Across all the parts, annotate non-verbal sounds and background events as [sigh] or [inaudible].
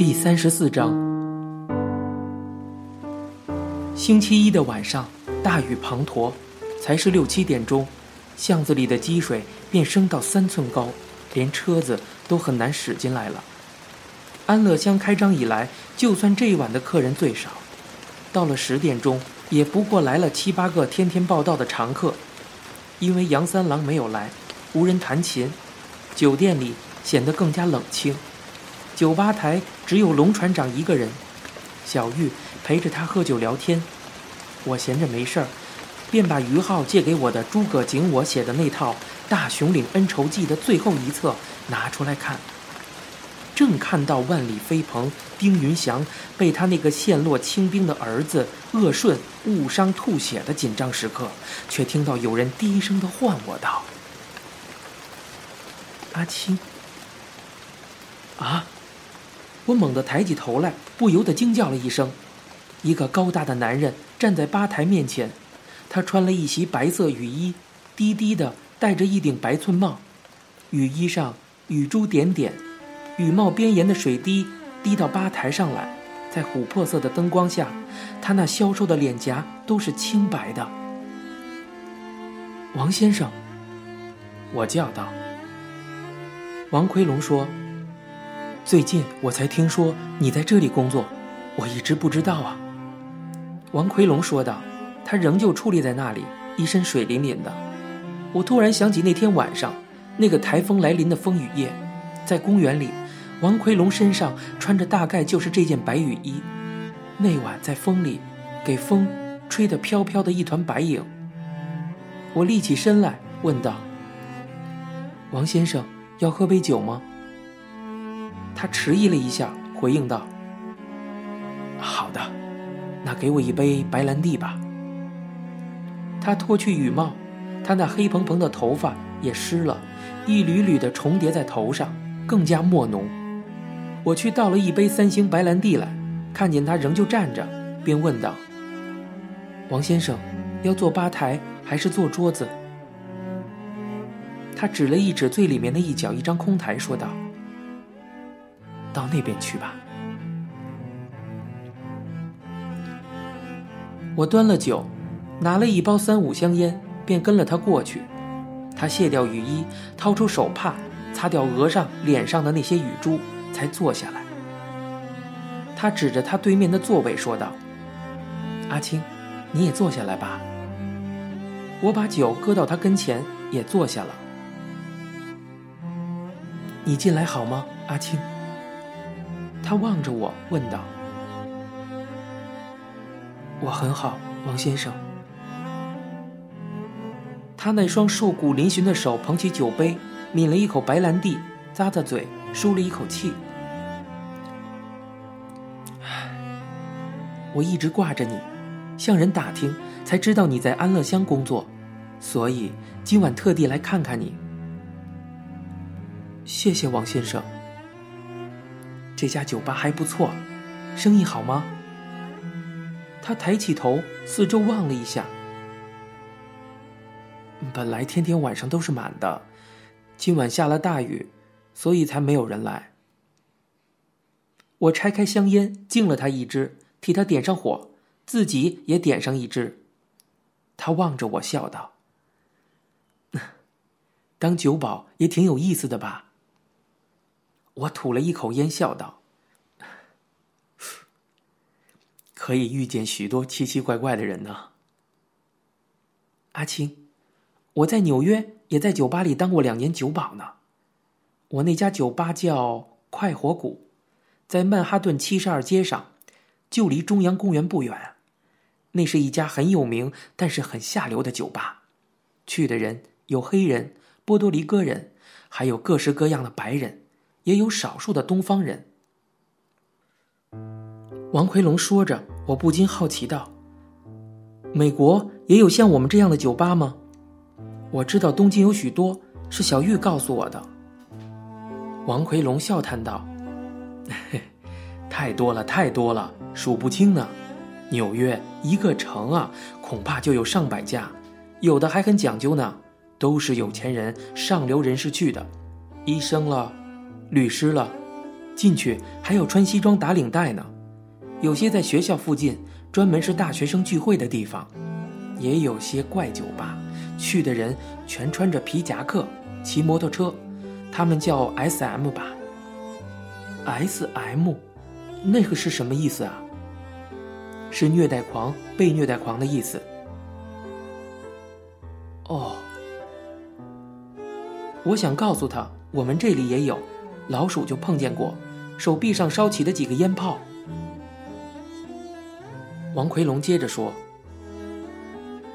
第三十四章。星期一的晚上，大雨滂沱，才是六七点钟，巷子里的积水便升到三寸高，连车子都很难驶进来了。安乐乡开张以来，就算这一晚的客人最少，到了十点钟，也不过来了七八个天天报道的常客。因为杨三郎没有来，无人弹琴，酒店里显得更加冷清。酒吧台只有龙船长一个人，小玉陪着他喝酒聊天。我闲着没事儿，便把于浩借给我的诸葛景我写的那套《大雄岭恩仇记》的最后一册拿出来看。正看到万里飞鹏，丁云祥被他那个陷落清兵的儿子鄂顺误伤吐血的紧张时刻，却听到有人低声的唤我道：“阿青。”啊！我猛地抬起头来，不由得惊叫了一声。一个高大的男人站在吧台面前，他穿了一袭白色雨衣，低低的戴着一顶白寸帽，雨衣上雨珠点点。雨帽边沿的水滴滴到吧台上来，在琥珀色的灯光下，他那消瘦的脸颊都是清白的。王先生，我叫道。王奎龙说：“最近我才听说你在这里工作，我一直不知道啊。”王奎龙说道，他仍旧矗立在那里，一身水淋淋的。我突然想起那天晚上，那个台风来临的风雨夜，在公园里。王奎龙身上穿着大概就是这件白雨衣，那晚在风里，给风吹得飘飘的一团白影。我立起身来问道：“王先生要喝杯酒吗？”他迟疑了一下，回应道：“好的，那给我一杯白兰地吧。”他脱去雨帽，他那黑蓬蓬的头发也湿了，一缕缕的重叠在头上，更加墨浓。我去倒了一杯三星白兰地来，看见他仍旧站着，便问道：“王先生，要坐吧台还是坐桌子？”他指了一指最里面的一角一张空台，说道：“到那边去吧。”我端了酒，拿了一包三五香烟，便跟了他过去。他卸掉雨衣，掏出手帕，擦掉额上、脸上的那些雨珠。才坐下来。他指着他对面的座位说道：“阿青，你也坐下来吧。”我把酒搁到他跟前，也坐下了。你进来好吗，阿青？他望着我问道：“我很好，王先生。”他那双瘦骨嶙峋的手捧起酒杯，抿了一口白兰地，咂咂嘴。舒了一口气，我一直挂着你，向人打听才知道你在安乐乡工作，所以今晚特地来看看你。谢谢王先生。这家酒吧还不错，生意好吗？他抬起头，四周望了一下。本来天天晚上都是满的，今晚下了大雨。所以才没有人来。我拆开香烟，敬了他一支，替他点上火，自己也点上一支。他望着我笑道：“ [laughs] 当酒保也挺有意思的吧？”我吐了一口烟，笑道：“可以遇见许多奇奇怪怪的人呢。”阿青，我在纽约也在酒吧里当过两年酒保呢。我那家酒吧叫快活谷，在曼哈顿七十二街上，就离中央公园不远。那是一家很有名但是很下流的酒吧，去的人有黑人、波多黎各人，还有各式各样的白人，也有少数的东方人。王奎龙说着，我不禁好奇道：“美国也有像我们这样的酒吧吗？”我知道东京有许多，是小玉告诉我的。王奎龙笑叹道：“ [laughs] 太多了，太多了，数不清呢。纽约一个城啊，恐怕就有上百家，有的还很讲究呢，都是有钱人、上流人士去的，医生了，律师了，进去还要穿西装打领带呢。有些在学校附近，专门是大学生聚会的地方，也有些怪酒吧，去的人全穿着皮夹克，骑摩托车，他们叫 S.M 吧。S.M，那个是什么意思啊？是虐待狂、被虐待狂的意思。哦，我想告诉他，我们这里也有，老鼠就碰见过，手臂上烧起的几个烟泡。王奎龙接着说：“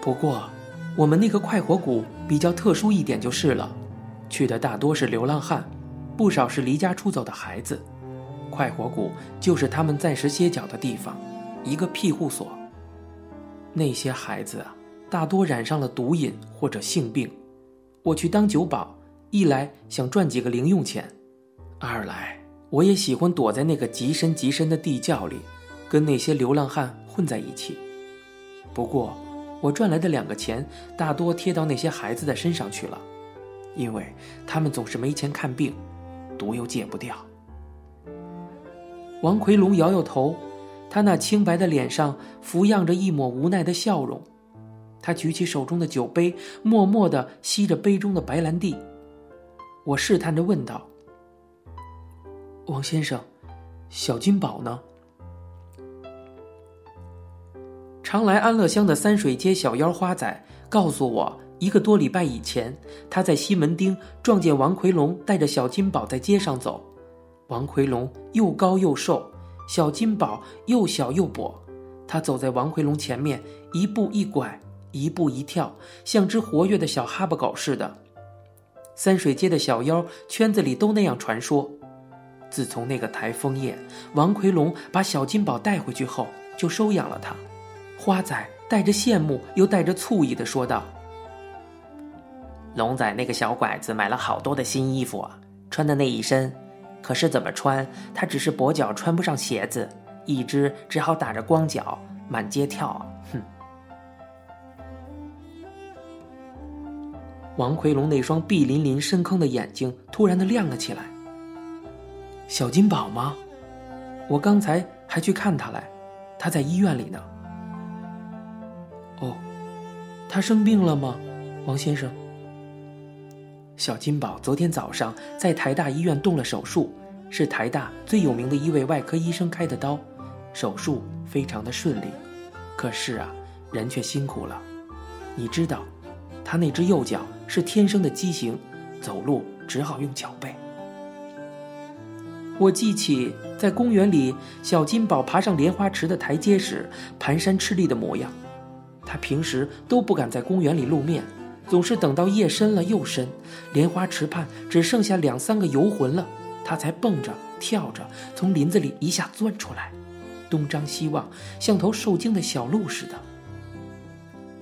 不过，我们那个快活谷比较特殊一点就是了，去的大多是流浪汉，不少是离家出走的孩子。快活谷就是他们暂时歇脚的地方，一个庇护所。那些孩子啊，大多染上了毒瘾或者性病。我去当酒保，一来想赚几个零用钱，二来我也喜欢躲在那个极深极深的地窖里，跟那些流浪汉。”混在一起，不过我赚来的两个钱大多贴到那些孩子的身上去了，因为他们总是没钱看病，毒又戒不掉。王奎龙摇摇头，他那清白的脸上浮漾着一抹无奈的笑容。他举起手中的酒杯，默默地吸着杯中的白兰地。我试探着问道：“王先生，小金宝呢？”常来安乐乡的三水街小妖花仔告诉我，一个多礼拜以前，他在西门町撞见王奎龙带着小金宝在街上走。王奎龙又高又瘦，小金宝又小又跛。他走在王奎龙前面，一步一拐，一步一跳，像只活跃的小哈巴狗似的。三水街的小妖圈子里都那样传说。自从那个台风夜，王奎龙把小金宝带回去后，就收养了他。花仔带着羡慕又带着醋意的说道：“龙仔那个小拐子买了好多的新衣服啊，穿的那一身，可是怎么穿，他只是跛脚穿不上鞋子，一只只好打着光脚满街跳。哼！”王奎龙那双碧淋淋深坑的眼睛突然的亮了起来。小金宝吗？我刚才还去看他来，他在医院里呢。哦，他生病了吗，王先生？小金宝昨天早上在台大医院动了手术，是台大最有名的一位外科医生开的刀，手术非常的顺利。可是啊，人却辛苦了。你知道，他那只右脚是天生的畸形，走路只好用脚背。我记起在公园里，小金宝爬上莲花池的台阶时，蹒跚吃力的模样。他平时都不敢在公园里露面，总是等到夜深了又深，莲花池畔只剩下两三个游魂了，他才蹦着跳着从林子里一下钻出来，东张西望，像头受惊的小鹿似的。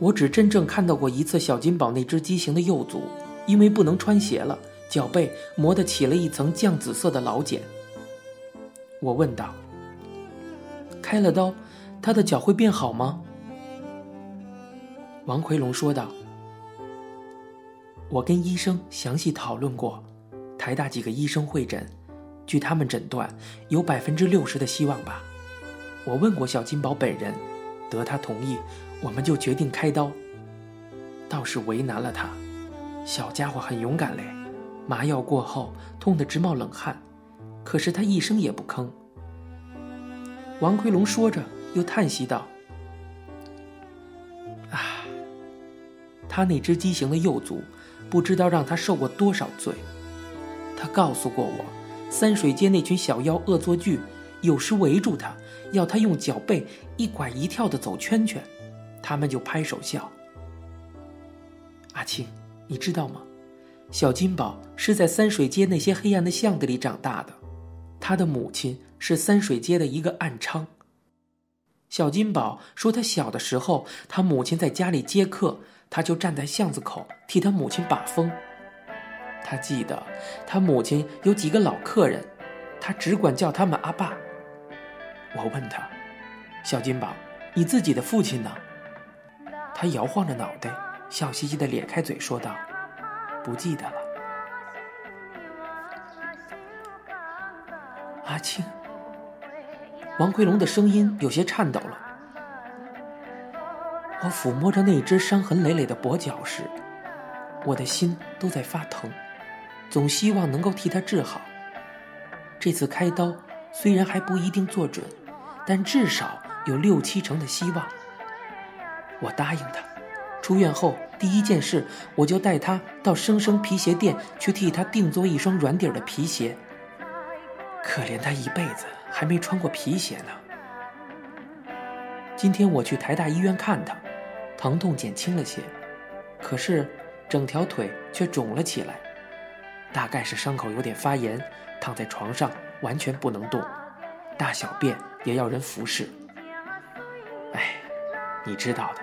我只真正看到过一次小金宝那只畸形的右足，因为不能穿鞋了，脚背磨得起了一层酱紫色的老茧。我问道：“开了刀，他的脚会变好吗？”王奎龙说道：“我跟医生详细讨论过，台大几个医生会诊，据他们诊断，有百分之六十的希望吧。我问过小金宝本人，得他同意，我们就决定开刀。倒是为难了他，小家伙很勇敢嘞，麻药过后痛得直冒冷汗，可是他一声也不吭。”王奎龙说着，又叹息道。啊他那只畸形的右足，不知道让他受过多少罪。他告诉过我，三水街那群小妖恶作剧，有时围住他，要他用脚背一拐一跳的走圈圈，他们就拍手笑。阿青，你知道吗？小金宝是在三水街那些黑暗的巷子里长大的，他的母亲是三水街的一个暗娼。小金宝说，他小的时候，他母亲在家里接客。他就站在巷子口替他母亲把风。他记得他母亲有几个老客人，他只管叫他们阿爸。我问他：“小金宝，你自己的父亲呢？”他摇晃着脑袋，笑嘻嘻的咧开嘴说道：“不记得了。”阿青。王奎龙的声音有些颤抖了。我抚摸着那只伤痕累累的跛脚时，我的心都在发疼，总希望能够替他治好。这次开刀虽然还不一定做准，但至少有六七成的希望。我答应他，出院后第一件事我就带他到生生皮鞋店去替他定做一双软底的皮鞋。可怜他一辈子还没穿过皮鞋呢。今天我去台大医院看他，疼痛减轻了些，可是整条腿却肿了起来，大概是伤口有点发炎，躺在床上完全不能动，大小便也要人服侍。哎，你知道的，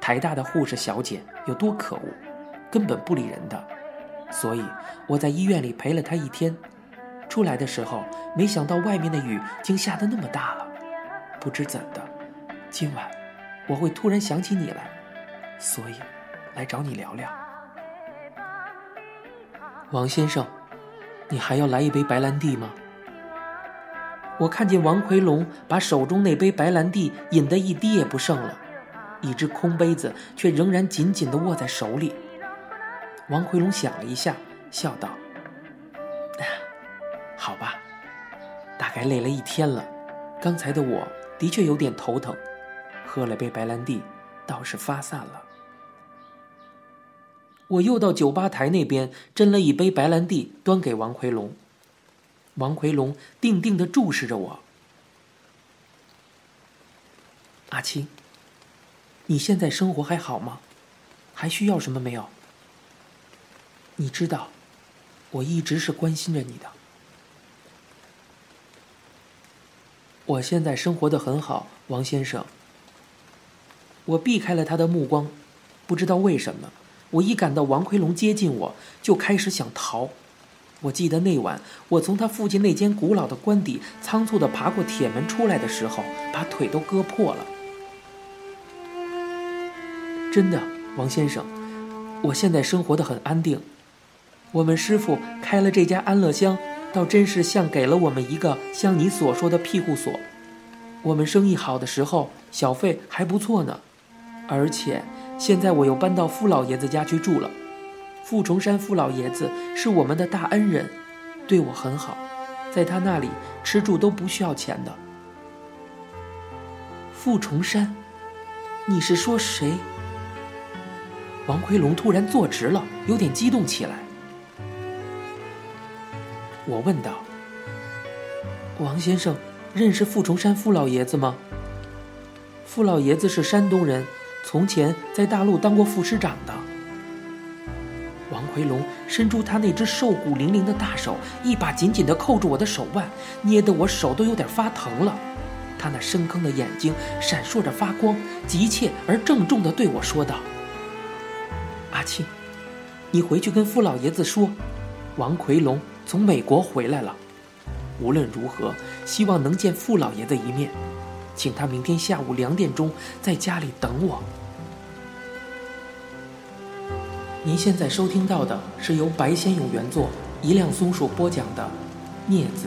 台大的护士小姐有多可恶，根本不理人的，所以我在医院里陪了她一天。出来的时候，没想到外面的雨竟下得那么大了。不知怎的，今晚我会突然想起你来，所以来找你聊聊。王先生，你还要来一杯白兰地吗？我看见王奎龙把手中那杯白兰地饮得一滴也不剩了，一只空杯子却仍然紧紧地握在手里。王奎龙想了一下，笑道。好吧，大概累了一天了。刚才的我的确有点头疼，喝了杯白兰地，倒是发散了。我又到酒吧台那边斟了一杯白兰地，端给王奎龙。王奎龙定定的注视着我。阿青，你现在生活还好吗？还需要什么没有？你知道，我一直是关心着你的。我现在生活的很好，王先生。我避开了他的目光，不知道为什么，我一感到王奎龙接近我，就开始想逃。我记得那晚，我从他父亲那间古老的官邸仓促的爬过铁门出来的时候，把腿都割破了。真的，王先生，我现在生活的很安定。我们师傅开了这家安乐乡。倒真是像给了我们一个像你所说的庇护所。我们生意好的时候，小费还不错呢。而且现在我又搬到傅老爷子家去住了。傅崇山傅老爷子是我们的大恩人，对我很好，在他那里吃住都不需要钱的。傅崇山，你是说谁？王奎龙突然坐直了，有点激动起来。我问道：“王先生，认识傅崇山傅老爷子吗？”傅老爷子是山东人，从前在大陆当过副师长的。王奎龙伸出他那只瘦骨伶仃的大手，一把紧紧地扣住我的手腕，捏得我手都有点发疼了。他那深坑的眼睛闪烁着发光，急切而郑重地对我说道：“阿庆，你回去跟傅老爷子说，王奎龙。”从美国回来了，无论如何，希望能见傅老爷的一面，请他明天下午两点钟在家里等我。您现在收听到的是由白先勇原作、一辆松鼠播讲的《镊子》。